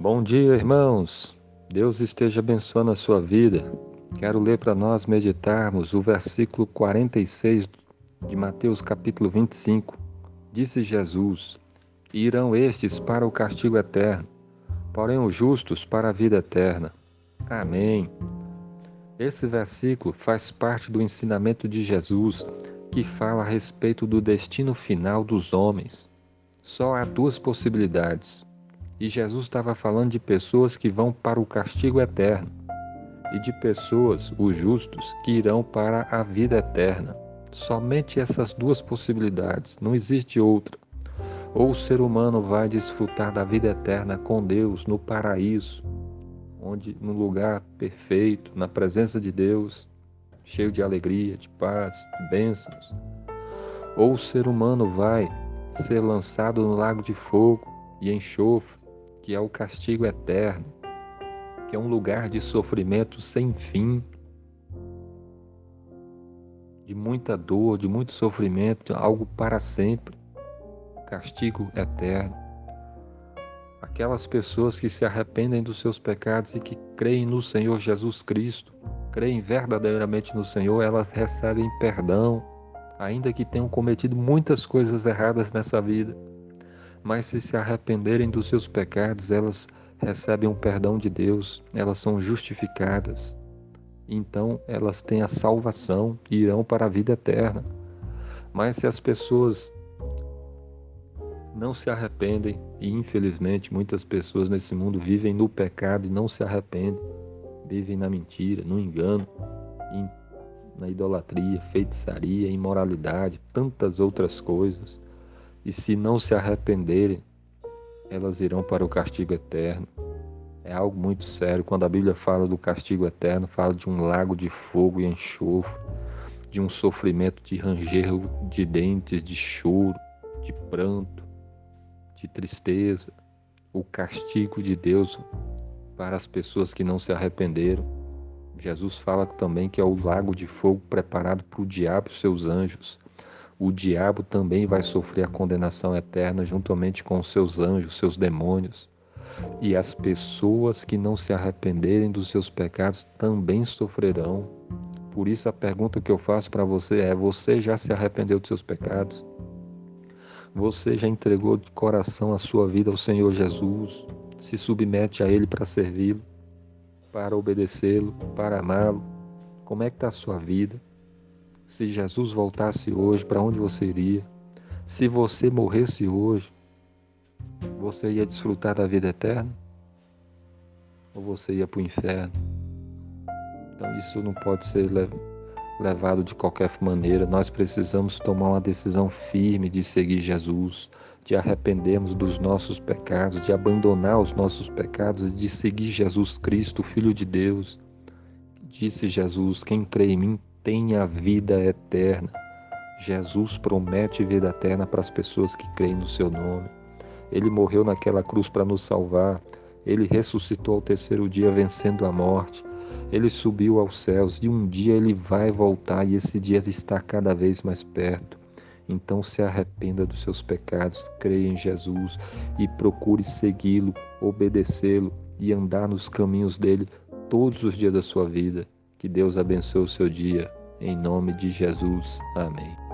Bom dia, irmãos. Deus esteja abençoando a sua vida. Quero ler para nós meditarmos o versículo 46 de Mateus capítulo 25. Disse Jesus: Irão estes para o castigo eterno, porém os justos para a vida eterna. Amém. Esse versículo faz parte do ensinamento de Jesus que fala a respeito do destino final dos homens. Só há duas possibilidades e Jesus estava falando de pessoas que vão para o castigo eterno e de pessoas, os justos, que irão para a vida eterna. Somente essas duas possibilidades, não existe outra. Ou o ser humano vai desfrutar da vida eterna com Deus no paraíso, onde no lugar perfeito, na presença de Deus, cheio de alegria, de paz, de bênçãos. Ou o ser humano vai ser lançado no lago de fogo e enxofre, que é o castigo eterno, que é um lugar de sofrimento sem fim, de muita dor, de muito sofrimento, algo para sempre, castigo eterno. Aquelas pessoas que se arrependem dos seus pecados e que creem no Senhor Jesus Cristo, creem verdadeiramente no Senhor, elas recebem perdão, ainda que tenham cometido muitas coisas erradas nessa vida mas se se arrependerem dos seus pecados, elas recebem o perdão de Deus, elas são justificadas. Então elas têm a salvação e irão para a vida eterna. Mas se as pessoas não se arrependem, e infelizmente muitas pessoas nesse mundo vivem no pecado e não se arrependem, vivem na mentira, no engano, na idolatria, feitiçaria, imoralidade, tantas outras coisas e se não se arrependerem, elas irão para o castigo eterno. É algo muito sério. Quando a Bíblia fala do castigo eterno, fala de um lago de fogo e enxofre, de um sofrimento de ranger de dentes, de choro, de pranto, de tristeza. O castigo de Deus para as pessoas que não se arrependeram. Jesus fala também que é o lago de fogo preparado para o diabo e seus anjos o diabo também vai sofrer a condenação eterna juntamente com seus anjos, seus demônios. E as pessoas que não se arrependerem dos seus pecados também sofrerão. Por isso a pergunta que eu faço para você é: você já se arrependeu dos seus pecados? Você já entregou de coração a sua vida ao Senhor Jesus? Se submete a Ele para servi-lo, para obedecê-lo, para amá-lo? Como é que está a sua vida? Se Jesus voltasse hoje, para onde você iria? Se você morresse hoje, você ia desfrutar da vida eterna? Ou você ia para o inferno? Então isso não pode ser levado de qualquer maneira. Nós precisamos tomar uma decisão firme de seguir Jesus, de arrependermos dos nossos pecados, de abandonar os nossos pecados e de seguir Jesus Cristo, Filho de Deus. Disse Jesus: Quem crê em mim, tem a vida eterna. Jesus promete vida eterna para as pessoas que creem no seu nome. Ele morreu naquela cruz para nos salvar. Ele ressuscitou ao terceiro dia, vencendo a morte. Ele subiu aos céus e um dia ele vai voltar e esse dia está cada vez mais perto. Então se arrependa dos seus pecados, creia em Jesus e procure segui-lo, obedecê-lo e andar nos caminhos dele todos os dias da sua vida. Que Deus abençoe o seu dia. Em nome de Jesus. Amém.